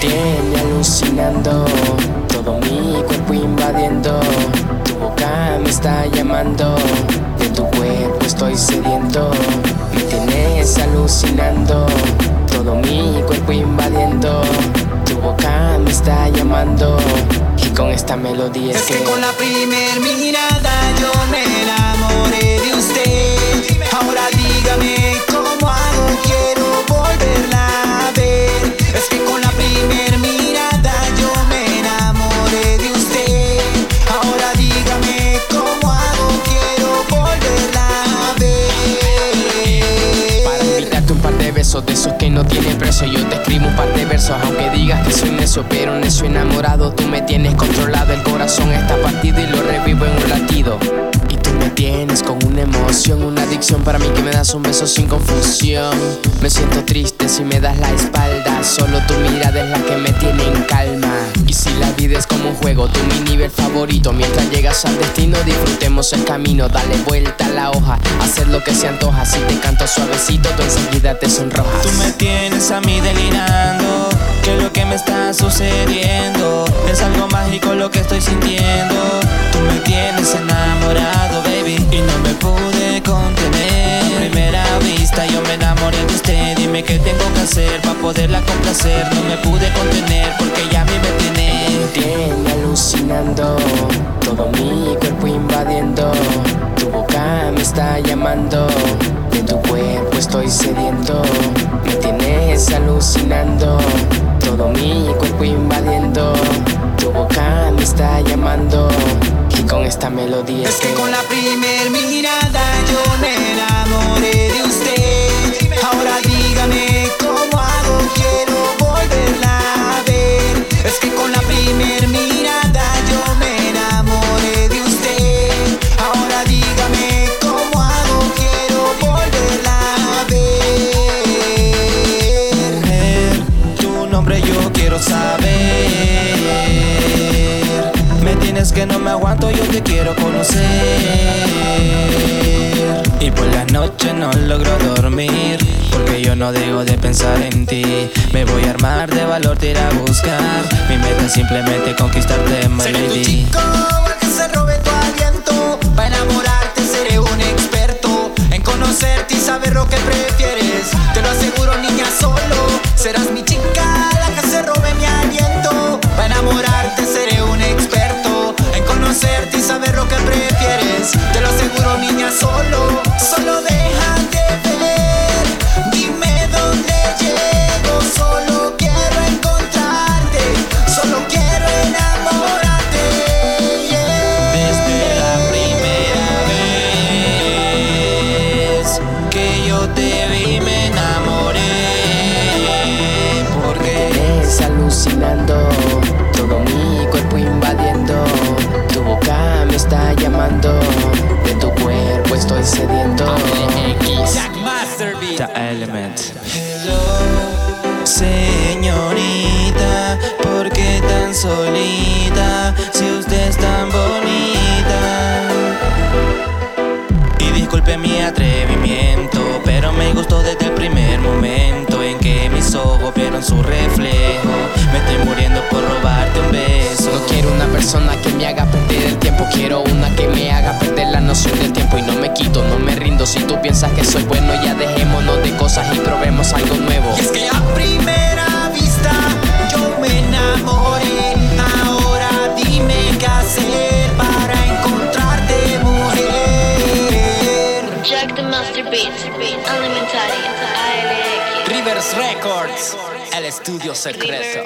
tiene alucinando, todo mi cuerpo invadiendo, tu boca me está llamando, de tu cuerpo estoy sediento, me tienes alucinando, todo mi cuerpo invadiendo, tu boca me está llamando, y con esta melodía es, que, con la primer mirada yo me enamoré besos de esos que no tienen precio, yo te escribo un par de versos, aunque digas que soy necio, pero necio enamorado, tú me tienes controlado, el corazón está partido y lo revivo en un latido. Y tú me tienes con una emoción, una adicción para mí que me das un beso sin confusión. Me siento triste si me das la espalda, solo tu mirada es la que me tiene en calma. Y si la vida es como un juego, tú mi nivel favorito, mientras llegas al destino disfrutemos el camino, dale vuelta a la hoja, hacer lo que se antoja, si te canto suavecito, tú enseguida te sonrojas. Tú me tienes a mí delirando, que lo que me está sucediendo es algo mágico lo que estoy sintiendo. Tú me tienes enamorado, baby, y no me pude contener. A primera vista yo me enamoré de usted, dime qué tengo que hacer para poderla complacer. No me pude contener porque ya me tiene. Alucinando, todo mi cuerpo invadiendo, tu boca me está llamando, de tu cuerpo estoy sediento, me tienes alucinando, todo mi cuerpo invadiendo, tu boca me está llamando, y con esta melodía Es que con la primer mirada yo me enamoré de usted. Ahora dígame cómo me aguanto, yo te quiero conocer. Y por la noche no logro dormir. Porque yo no dejo de pensar en ti. Me voy a armar de valor, te ir a buscar. Mi meta es simplemente conquistarte, my Seré tu lady. chico, el que se robe tu aliento. Para enamorarte seré un experto en conocerte y saber lo que prefieres. Alucinando, todo mi cuerpo invadiendo, tu boca me está llamando, de tu cuerpo estoy sediento. The Element. Hello, señorita, ¿por qué tan solita? Noción del tiempo y no me quito, no me rindo. Si tú piensas que soy bueno, ya dejémonos de cosas y probemos algo nuevo. Y es que a primera vista yo me enamoré. Ahora dime qué hacer para encontrarte, mujer. Jack the Master Beats, Elementary, ALX. Rivers Records, el estudio secreto.